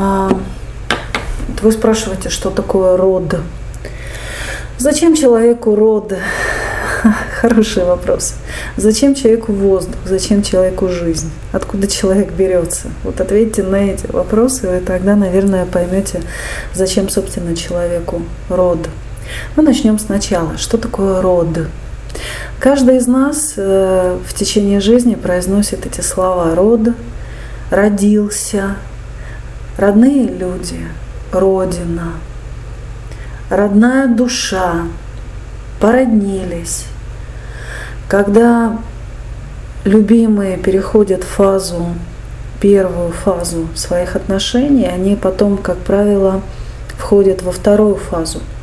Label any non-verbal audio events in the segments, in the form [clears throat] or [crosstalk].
А, вы спрашиваете, что такое род? Зачем человеку род? [laughs] Хороший вопрос. Зачем человеку воздух? Зачем человеку жизнь? Откуда человек берется? Вот ответьте на эти вопросы, и тогда, наверное, поймете, зачем, собственно, человеку род. Мы начнем сначала. Что такое род? Каждый из нас э, в течение жизни произносит эти слова род, родился, родные люди, родина, родная душа, породнились. Когда любимые переходят в фазу, первую фазу своих отношений, они потом, как правило, входят во вторую фазу –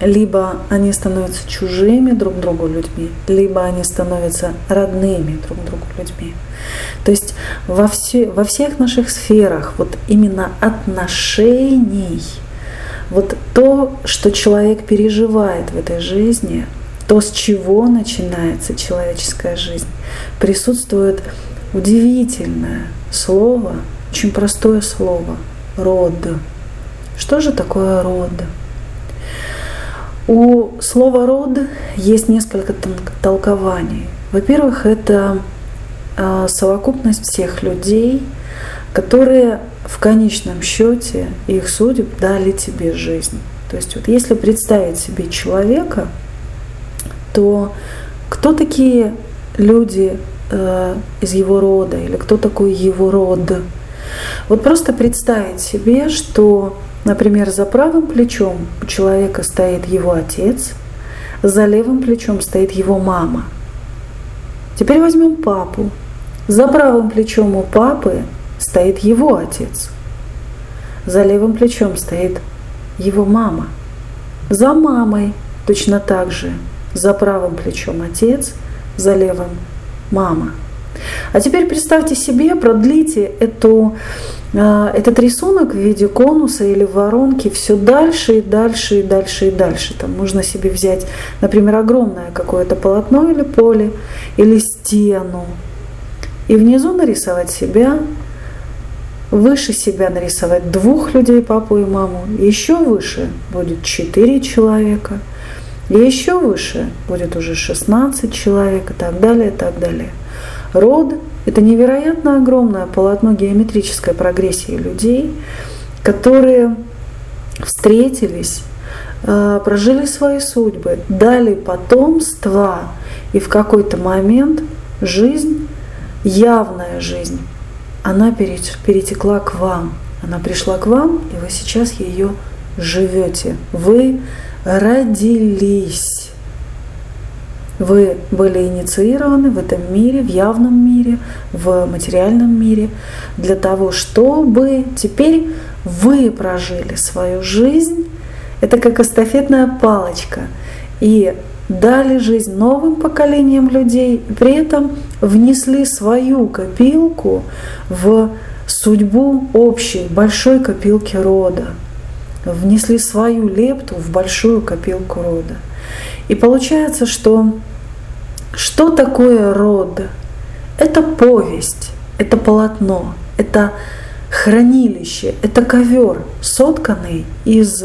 либо они становятся чужими друг другу людьми, либо они становятся родными друг другу людьми. То есть во, все, во всех наших сферах вот именно отношений, вот то, что человек переживает в этой жизни, то, с чего начинается человеческая жизнь, присутствует удивительное слово, очень простое слово – род. Что же такое род? У слова «род» есть несколько толкований. Во-первых, это а, совокупность всех людей, которые в конечном счете их судеб дали тебе жизнь. То есть вот если представить себе человека, то кто такие люди э, из его рода или кто такой его род? Вот просто представить себе, что Например, за правым плечом у человека стоит его отец, за левым плечом стоит его мама. Теперь возьмем папу. За правым плечом у папы стоит его отец. За левым плечом стоит его мама. За мамой точно так же. За правым плечом отец, за левым мама. А теперь представьте себе, продлите эту этот рисунок в виде конуса или воронки все дальше и дальше и дальше и дальше. Там можно себе взять, например, огромное какое-то полотно или поле, или стену, и внизу нарисовать себя, выше себя нарисовать двух людей, папу и маму, еще выше будет четыре человека, и еще выше будет уже 16 человек и так далее, и так далее. Род это невероятно огромное полотно геометрической прогрессии людей, которые встретились, э, прожили свои судьбы, дали потомство, и в какой-то момент жизнь, явная жизнь, она перетекла к вам. Она пришла к вам, и вы сейчас ее живете. Вы родились. Вы были инициированы в этом мире, в явном мире, в материальном мире, для того, чтобы теперь вы прожили свою жизнь. Это как эстафетная палочка. И дали жизнь новым поколениям людей, при этом внесли свою копилку в судьбу общей, большой копилки рода. Внесли свою лепту в большую копилку рода. И получается, что что такое род? Это повесть, это полотно, это хранилище, это ковер, сотканный из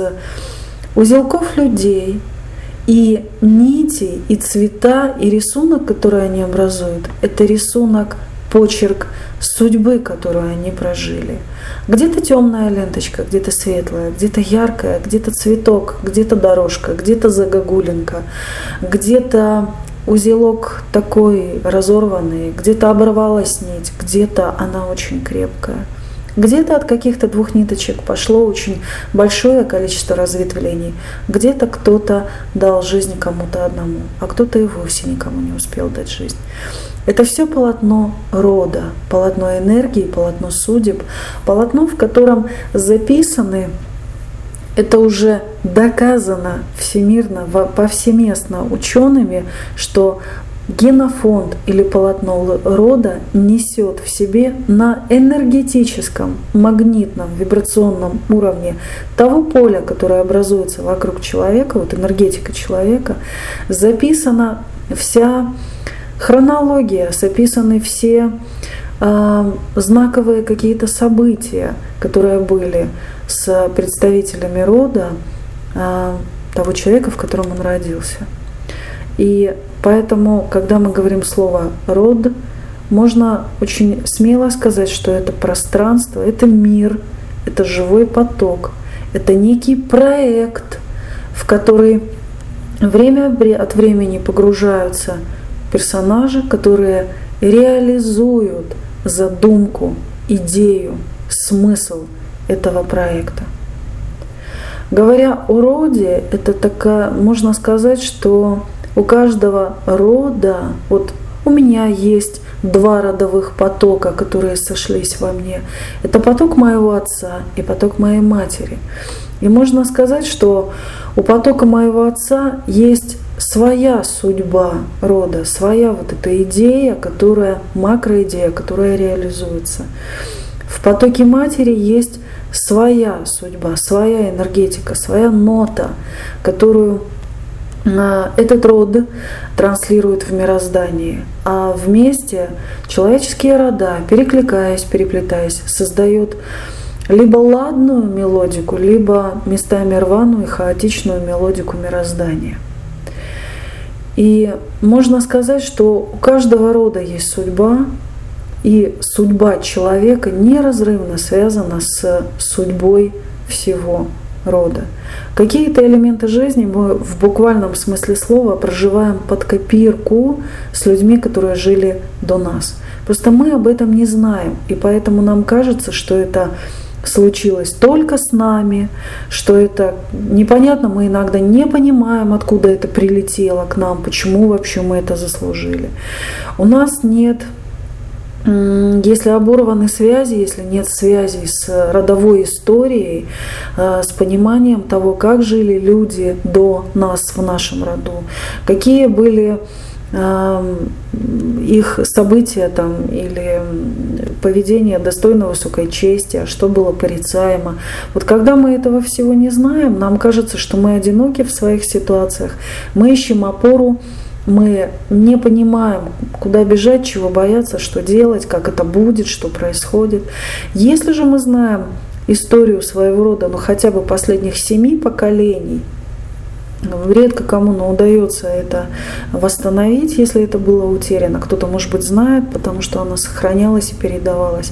узелков людей, и нити, и цвета, и рисунок, который они образуют, это рисунок, почерк судьбы, которую они прожили. Где-то темная ленточка, где-то светлая, где-то яркая, где-то цветок, где-то дорожка, где-то загогулинка, где-то узелок такой разорванный, где-то оборвалась нить, где-то она очень крепкая. Где-то от каких-то двух ниточек пошло очень большое количество разветвлений. Где-то кто-то дал жизнь кому-то одному, а кто-то и вовсе никому не успел дать жизнь. Это все полотно рода, полотно энергии, полотно судеб, полотно, в котором записаны это уже доказано всемирно, повсеместно учеными, что генофонд или полотно рода несет в себе на энергетическом, магнитном, вибрационном уровне того поля, которое образуется вокруг человека, вот энергетика человека, записана вся хронология, записаны все э, знаковые какие-то события, которые были с представителями рода э, того человека, в котором он родился. И поэтому, когда мы говорим слово «род», можно очень смело сказать, что это пространство, это мир, это живой поток, это некий проект, в который время от времени погружаются персонажи, которые реализуют задумку, идею, смысл этого проекта. Говоря о роде, это такая, можно сказать, что у каждого рода, вот у меня есть два родовых потока, которые сошлись во мне. Это поток моего отца и поток моей матери. И можно сказать, что у потока моего отца есть своя судьба рода, своя вот эта идея, которая, макроидея, которая реализуется. В потоке матери есть своя судьба, своя энергетика, своя нота, которую а, этот род транслирует в мироздании, а вместе человеческие рода, перекликаясь, переплетаясь, создают либо ладную мелодику, либо местами рваную и хаотичную мелодику мироздания. И можно сказать, что у каждого рода есть судьба, и судьба человека неразрывно связана с судьбой всего рода. Какие-то элементы жизни мы в буквальном смысле слова проживаем под копирку с людьми, которые жили до нас. Просто мы об этом не знаем, и поэтому нам кажется, что это случилось только с нами, что это непонятно, мы иногда не понимаем, откуда это прилетело к нам, почему вообще мы это заслужили. У нас нет если оборваны связи, если нет связи с родовой историей, э, с пониманием того, как жили люди до нас в нашем роду, какие были эм, их события там, или поведение достойно высокой чести, а что было порицаемо. Вот когда мы этого всего не знаем, нам кажется, что мы одиноки в своих ситуациях, мы ищем опору мы не понимаем, куда бежать, чего бояться, что делать, как это будет, что происходит. Если же мы знаем историю своего рода, ну хотя бы последних семи поколений – Редко кому но удается это восстановить, если это было утеряно. Кто-то, может быть, знает, потому что оно сохранялось и передавалось.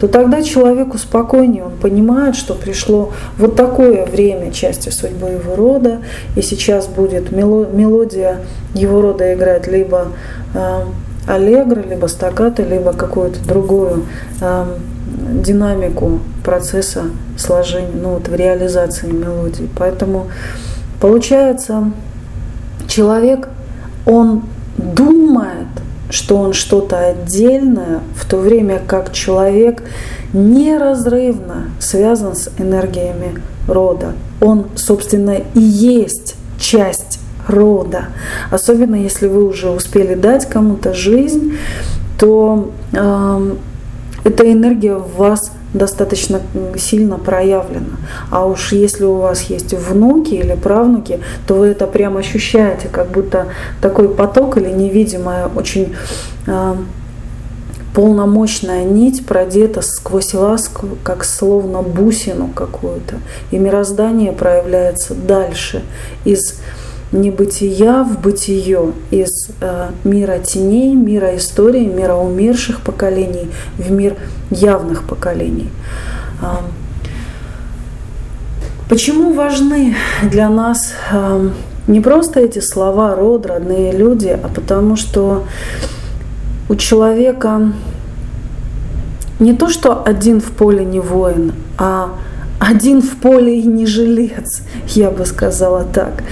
То тогда человеку спокойнее, он понимает, что пришло вот такое время части судьбы его рода, и сейчас будет мелодия его рода играть либо э, аллегро, либо стаккато, либо какую-то другую э, динамику процесса сложения, ну вот в реализации мелодии. Поэтому Получается, человек, он думает, что он что-то отдельное, в то время как человек неразрывно связан с энергиями рода. Он, собственно, и есть часть рода. Особенно если вы уже успели дать кому-то жизнь, то э, эта энергия в вас достаточно сильно проявлено. А уж если у вас есть внуки или правнуки, то вы это прямо ощущаете, как будто такой поток или невидимая очень э, полномочная нить продета сквозь ласку, как словно бусину какую-то. И мироздание проявляется дальше из небытия в бытие, из э, мира теней, мира истории, мира умерших поколений в мир явных поколений. Почему важны для нас не просто эти слова род, родные люди, а потому что у человека не то, что один в поле не воин, а один в поле и не жилец, я бы сказала так.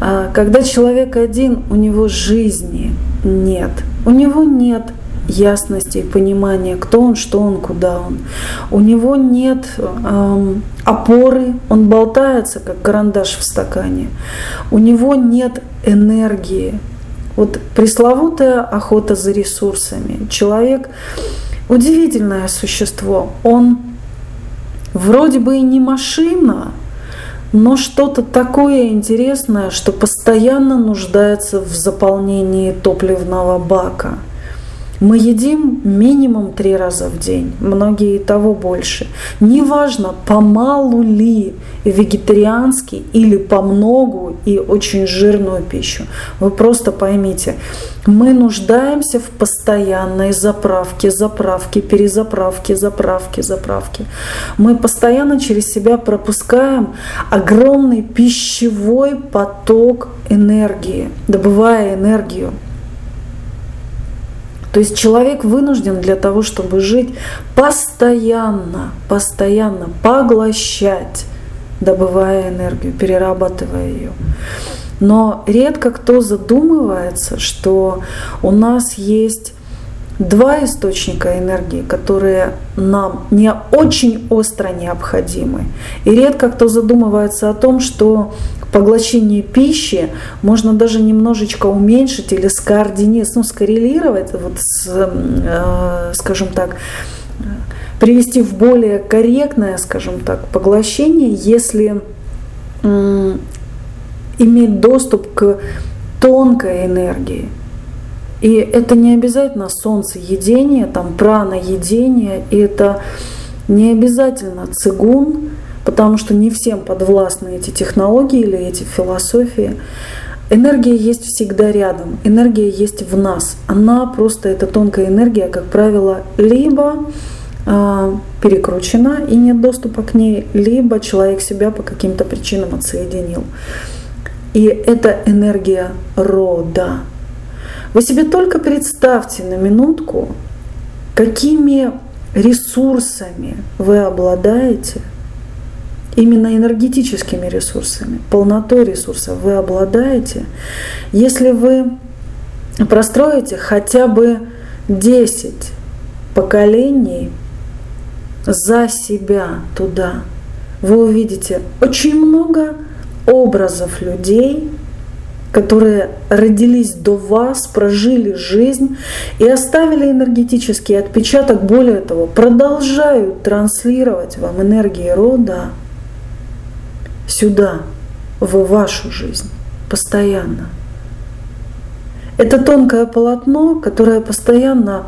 А когда человек один, у него жизни нет. У него нет ясности и понимания, кто он, что он, куда он. У него нет эм, опоры, он болтается, как карандаш в стакане. У него нет энергии. Вот пресловутая охота за ресурсами. Человек удивительное существо. Он вроде бы и не машина, но что-то такое интересное, что постоянно нуждается в заполнении топливного бака. Мы едим минимум три раза в день, многие и того больше. Неважно, помалу ли вегетарианский или по многу и очень жирную пищу. Вы просто поймите, мы нуждаемся в постоянной заправке, заправке, перезаправке, заправке, заправке. Мы постоянно через себя пропускаем огромный пищевой поток энергии, добывая энергию. То есть человек вынужден для того, чтобы жить, постоянно, постоянно поглощать, добывая энергию, перерабатывая ее. Но редко кто задумывается, что у нас есть два источника энергии, которые нам не очень остро необходимы. И редко кто задумывается о том, что поглощение пищи можно даже немножечко уменьшить или скоординировать, ну, скоррелировать, вот с, э, скажем так, привести в более корректное, скажем так, поглощение, если э, иметь доступ к тонкой энергии. И это не обязательно солнцеедение, там праноедение, и это не обязательно цигун, потому что не всем подвластны эти технологии или эти философии. Энергия есть всегда рядом, энергия есть в нас. Она просто, эта тонкая энергия, как правило, либо э, перекручена и нет доступа к ней, либо человек себя по каким-то причинам отсоединил. И это энергия рода. Вы себе только представьте на минутку, какими ресурсами вы обладаете, именно энергетическими ресурсами, полнотой ресурсов вы обладаете, если вы простроите хотя бы 10 поколений за себя туда, вы увидите очень много образов людей, которые родились до вас, прожили жизнь и оставили энергетический отпечаток, более того, продолжают транслировать вам энергии рода сюда, в вашу жизнь, постоянно. Это тонкое полотно, которое постоянно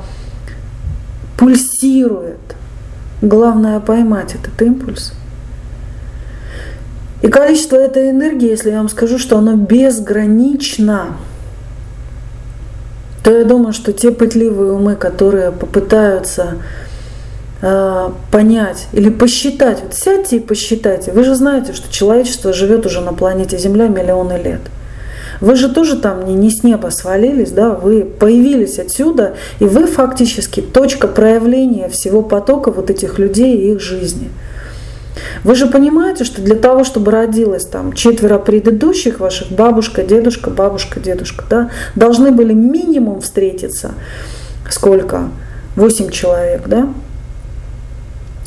пульсирует. Главное поймать этот импульс – и количество этой энергии, если я вам скажу, что оно безгранично, то я думаю, что те пытливые умы, которые попытаются э, понять или посчитать, вот сядьте и посчитайте. Вы же знаете, что человечество живет уже на планете Земля миллионы лет. Вы же тоже там не, не с неба свалились, да, вы появились отсюда, и вы фактически точка проявления всего потока вот этих людей и их жизни – вы же понимаете, что для того, чтобы родилось там четверо предыдущих ваших, бабушка, дедушка, бабушка, дедушка, да, должны были минимум встретиться сколько? Восемь человек, да?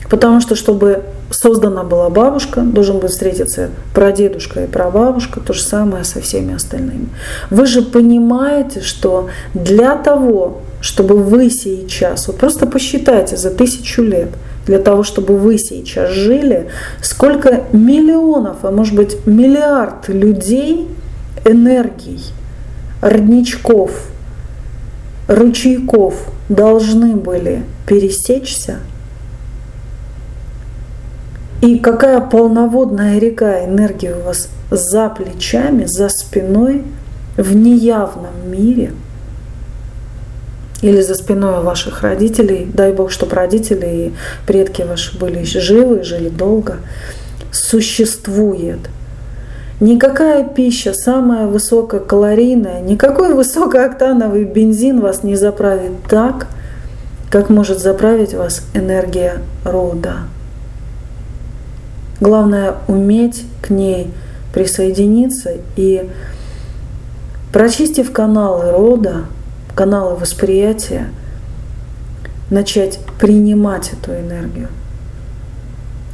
Потому что, чтобы создана была бабушка, должен быть встретиться прадедушка и прабабушка, то же самое со всеми остальными. Вы же понимаете, что для того, чтобы вы сейчас, вот просто посчитайте за тысячу лет – для того, чтобы вы сейчас жили, сколько миллионов, а может быть миллиард людей, энергий, родничков, ручейков должны были пересечься, и какая полноводная река энергии у вас за плечами, за спиной, в неявном мире – или за спиной ваших родителей, дай Бог, чтобы родители и предки ваши были живы, жили долго, существует. Никакая пища, самая высококалорийная, никакой высокооктановый бензин вас не заправит так, как может заправить вас энергия рода. Главное уметь к ней присоединиться и прочистив каналы рода, каналы восприятия, начать принимать эту энергию.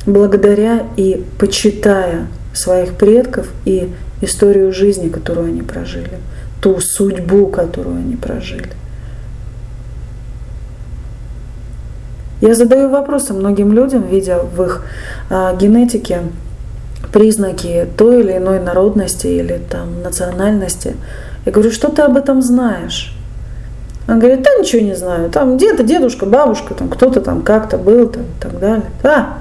Благодаря и почитая своих предков и историю жизни, которую они прожили, ту судьбу, которую они прожили. Я задаю вопросы многим людям, видя в их а, генетике признаки той или иной народности или там национальности. Я говорю, что ты об этом знаешь? Он говорит, да ничего не знаю, там где-то дедушка, бабушка, там кто-то там как-то был там, и так далее. Да.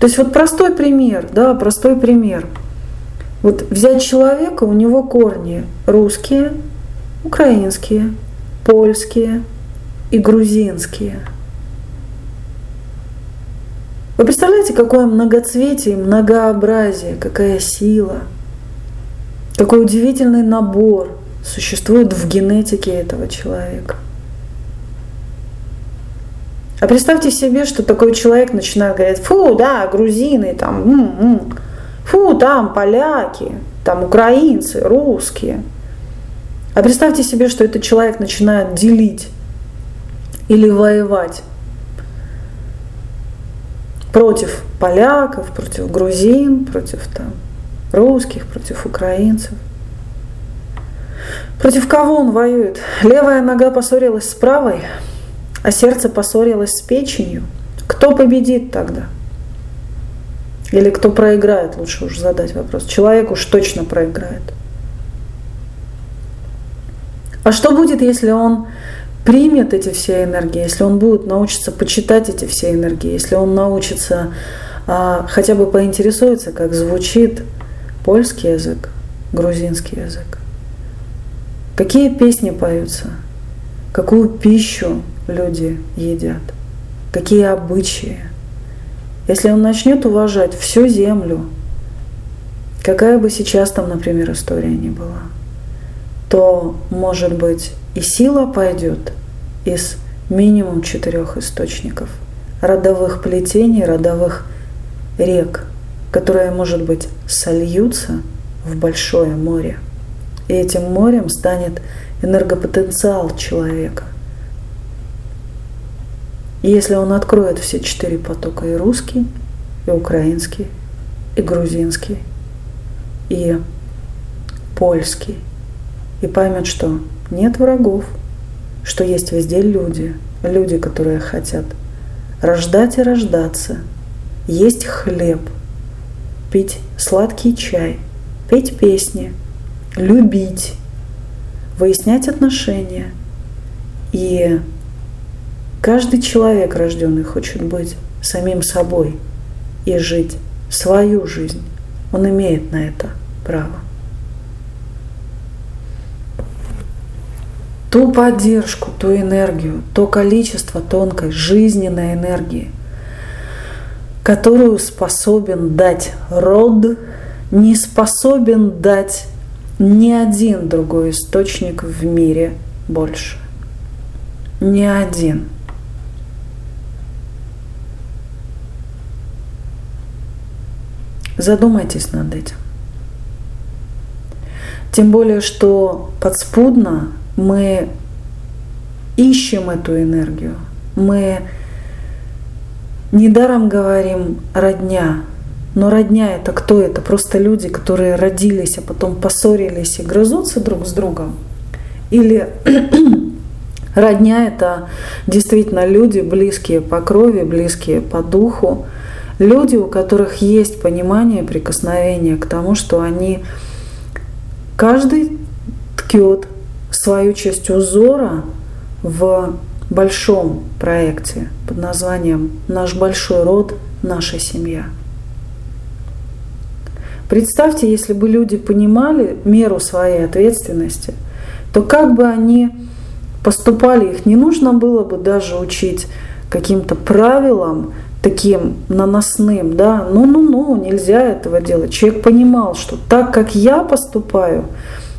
То есть вот простой пример, да, простой пример. Вот взять человека, у него корни русские, украинские, польские и грузинские. Вы представляете, какое многоцветие, многообразие, какая сила, какой удивительный набор существует в генетике этого человека. А представьте себе, что такой человек начинает говорить, фу, да, грузины, там, м-м, фу, там, поляки, там, украинцы, русские. А представьте себе, что этот человек начинает делить или воевать против поляков, против грузин, против там, русских, против украинцев. Против кого он воюет? Левая нога поссорилась с правой – а сердце поссорилось с печенью, кто победит тогда? Или кто проиграет, лучше уж задать вопрос. Человек уж точно проиграет. А что будет, если он примет эти все энергии, если он будет научиться почитать эти все энергии, если он научится а, хотя бы поинтересуется, как звучит польский язык, грузинский язык, какие песни поются, какую пищу люди едят, какие обычаи. Если он начнет уважать всю землю, какая бы сейчас там, например, история ни была, то, может быть, и сила пойдет из минимум четырех источников, родовых плетений, родовых рек, которые, может быть, сольются в большое море. И этим морем станет энергопотенциал человека – и если он откроет все четыре потока, и русский, и украинский, и грузинский, и польский, и поймет, что нет врагов, что есть везде люди, люди, которые хотят рождать и рождаться, есть хлеб, пить сладкий чай, петь песни, любить, выяснять отношения и Каждый человек, рожденный, хочет быть самим собой и жить свою жизнь. Он имеет на это право. Ту поддержку, ту энергию, то количество тонкой жизненной энергии, которую способен дать род, не способен дать ни один другой источник в мире больше. Ни один. Задумайтесь над этим. Тем более, что подспудно мы ищем эту энергию. Мы недаром говорим родня. Но родня это кто? Это просто люди, которые родились, а потом поссорились и грызутся друг с другом. Или [clears throat] родня это действительно люди, близкие по крови, близкие по духу, Люди, у которых есть понимание, прикосновение к тому, что они каждый ткет свою часть узора в большом проекте под названием «Наш большой род, наша семья». Представьте, если бы люди понимали меру своей ответственности, то как бы они поступали, их не нужно было бы даже учить каким-то правилам, таким наносным, да, ну-ну-ну, нельзя этого делать. Человек понимал, что так как я поступаю,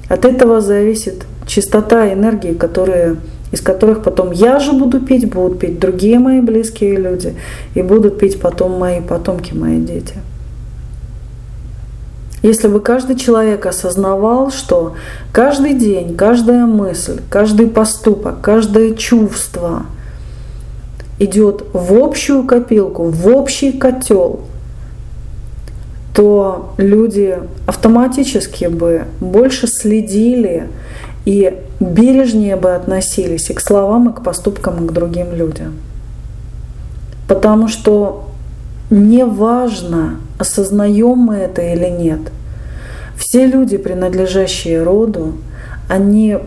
от этого зависит чистота энергии, которые, из которых потом я же буду пить, будут пить другие мои близкие люди, и будут пить потом мои потомки, мои дети. Если бы каждый человек осознавал, что каждый день, каждая мысль, каждый поступок, каждое чувство – идет в общую копилку, в общий котел, то люди автоматически бы больше следили и бережнее бы относились и к словам, и к поступкам, и к другим людям. Потому что неважно, осознаем мы это или нет, Все люди, принадлежащие роду, они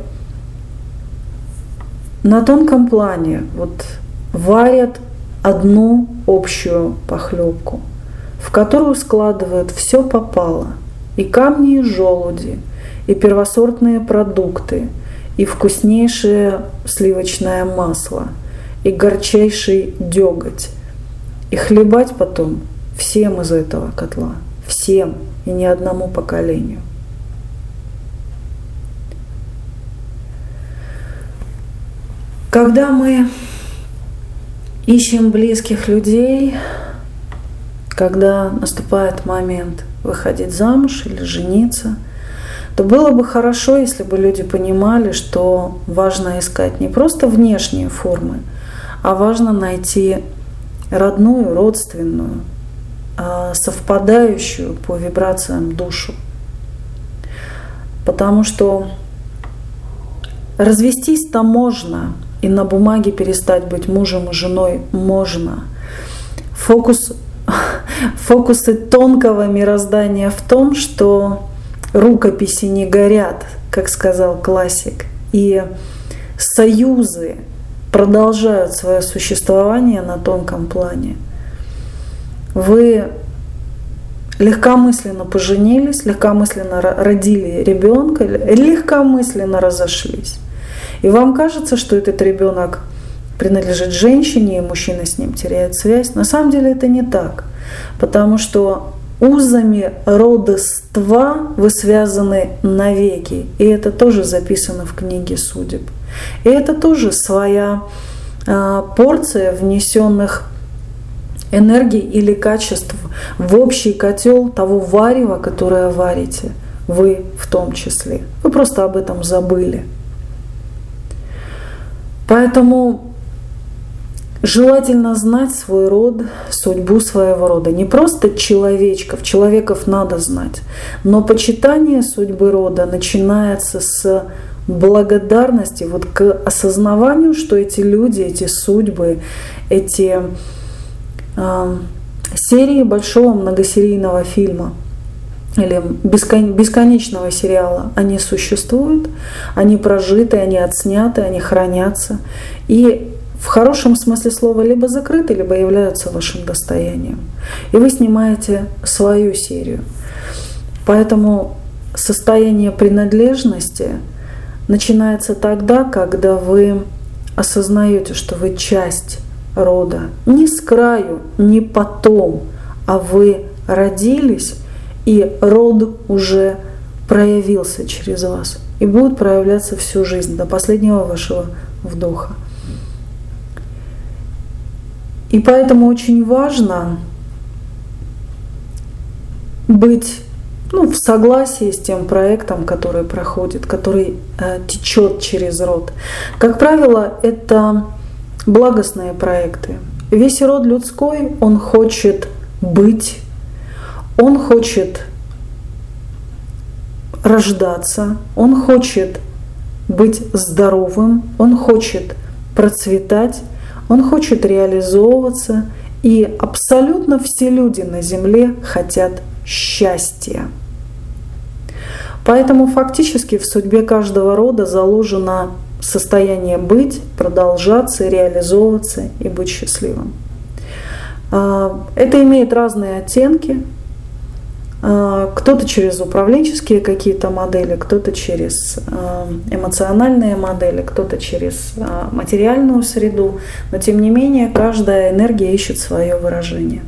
на тонком плане вот варят одну общую похлебку, в которую складывают все попало, и камни, и желуди, и первосортные продукты, и вкуснейшее сливочное масло, и горчайший деготь, и хлебать потом всем из этого котла, всем и ни одному поколению. Когда мы ищем близких людей, когда наступает момент выходить замуж или жениться, то было бы хорошо, если бы люди понимали, что важно искать не просто внешние формы, а важно найти родную, родственную, а, совпадающую по вибрациям душу. Потому что развестись-то можно, и на бумаге перестать быть мужем и женой можно. Фокус, [laughs] фокусы тонкого мироздания в том, что рукописи не горят, как сказал классик, и союзы продолжают свое существование на тонком плане. Вы легкомысленно поженились, легкомысленно родили ребенка, легкомысленно разошлись. И вам кажется, что этот ребенок принадлежит женщине, и мужчина с ним теряет связь. На самом деле это не так. Потому что узами родоства вы связаны навеки. И это тоже записано в книге судеб. И это тоже своя а, порция внесенных энергий или качеств в общий котел того варева, которое варите. Вы в том числе. Вы просто об этом забыли. Поэтому желательно знать свой род, судьбу своего рода. Не просто человечков, человеков надо знать, но почитание судьбы рода начинается с благодарности, вот к осознаванию, что эти люди, эти судьбы, эти э, серии большого многосерийного фильма или бесконечного сериала, они существуют, они прожиты, они отсняты, они хранятся. И в хорошем смысле слова либо закрыты, либо являются вашим достоянием. И вы снимаете свою серию. Поэтому состояние принадлежности начинается тогда, когда вы осознаете, что вы часть рода. Не с краю, не потом, а вы родились, и род уже проявился через вас. И будет проявляться всю жизнь, до последнего вашего вдоха. И поэтому очень важно быть ну, в согласии с тем проектом, который проходит, который э, течет через род. Как правило, это благостные проекты. Весь род людской, он хочет быть, он хочет рождаться, он хочет быть здоровым, он хочет процветать, он хочет реализовываться, и абсолютно все люди на Земле хотят счастья. Поэтому фактически в судьбе каждого рода заложено состояние быть, продолжаться, реализовываться и быть счастливым. А, это имеет разные оттенки. А, кто-то через управленческие какие-то модели, кто-то через а, эмоциональные модели, кто-то через материальную среду. Но тем не менее, каждая энергия ищет свое выражение.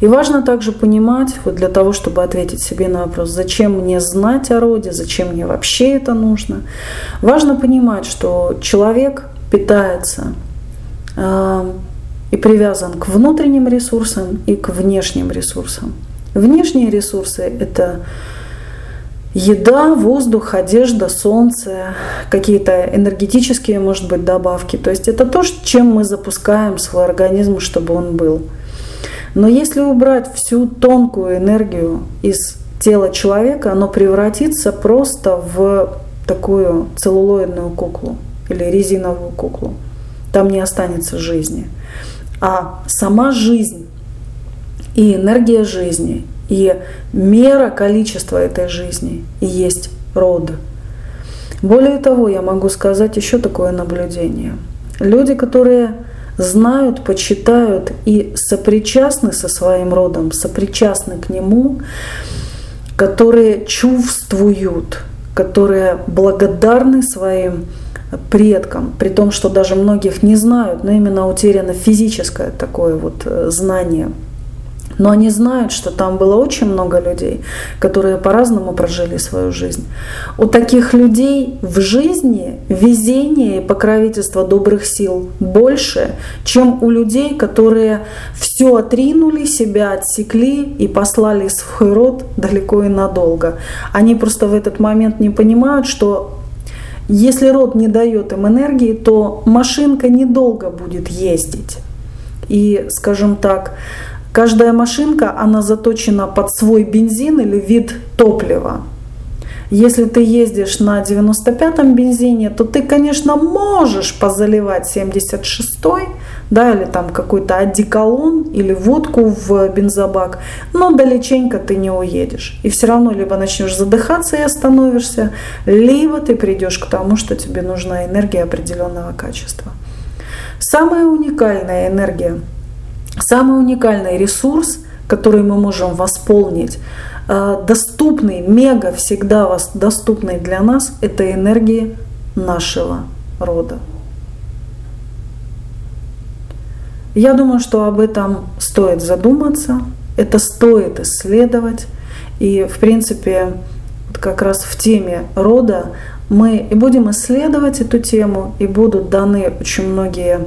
И важно также понимать, вот для того, чтобы ответить себе на вопрос, зачем мне знать о роде, зачем мне вообще это нужно, важно понимать, что человек питается э, и привязан к внутренним ресурсам и к внешним ресурсам. Внешние ресурсы – это еда, воздух, одежда, солнце, какие-то энергетические, может быть, добавки. То есть это то, чем мы запускаем свой организм, чтобы он был. Но если убрать всю тонкую энергию из тела человека, оно превратится просто в такую целлулоидную куклу или резиновую куклу. Там не останется жизни. А сама жизнь и энергия жизни, И мера количества этой жизни и есть род. Более того, я могу сказать еще такое наблюдение. Люди, которые знают, почитают и сопричастны со своим родом, сопричастны к нему, которые чувствуют, которые благодарны своим предкам, при том, что даже многих не знают, но именно утеряно физическое такое вот э, знание – но они знают, что там было очень много людей, которые по-разному прожили свою жизнь. У таких людей в жизни везение и покровительство добрых сил больше, чем у людей, которые все отринули, себя отсекли и послали в свой род далеко и надолго. Они просто в этот момент не понимают, что если род не дает им энергии, то машинка недолго будет ездить. И, скажем так, Каждая машинка, она заточена под свой бензин или вид топлива. Если ты ездишь на 95-м бензине, то ты, конечно, можешь позаливать 76-й, да, или там какой-то одеколон или водку в бензобак, но далеченько ты не уедешь. И все равно либо начнешь задыхаться и остановишься, либо ты придешь к тому, что тебе нужна энергия определенного качества. Самая уникальная энергия – Самый уникальный ресурс, который мы можем восполнить, э, доступный, мега всегда доступный для нас, это энергии нашего рода. Я думаю, что об этом стоит задуматься, это стоит исследовать. И, в принципе, как раз в теме рода мы и будем исследовать эту тему, и будут даны очень многие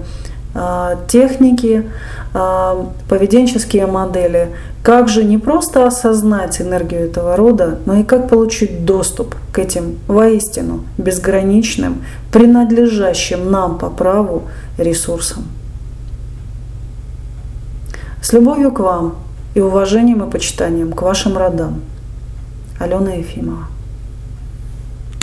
а, техники, поведенческие модели. Как же не просто осознать энергию этого рода, но и как получить доступ к этим воистину безграничным, принадлежащим нам по праву ресурсам. С любовью к вам и уважением и почитанием к вашим родам. Алена Ефимова.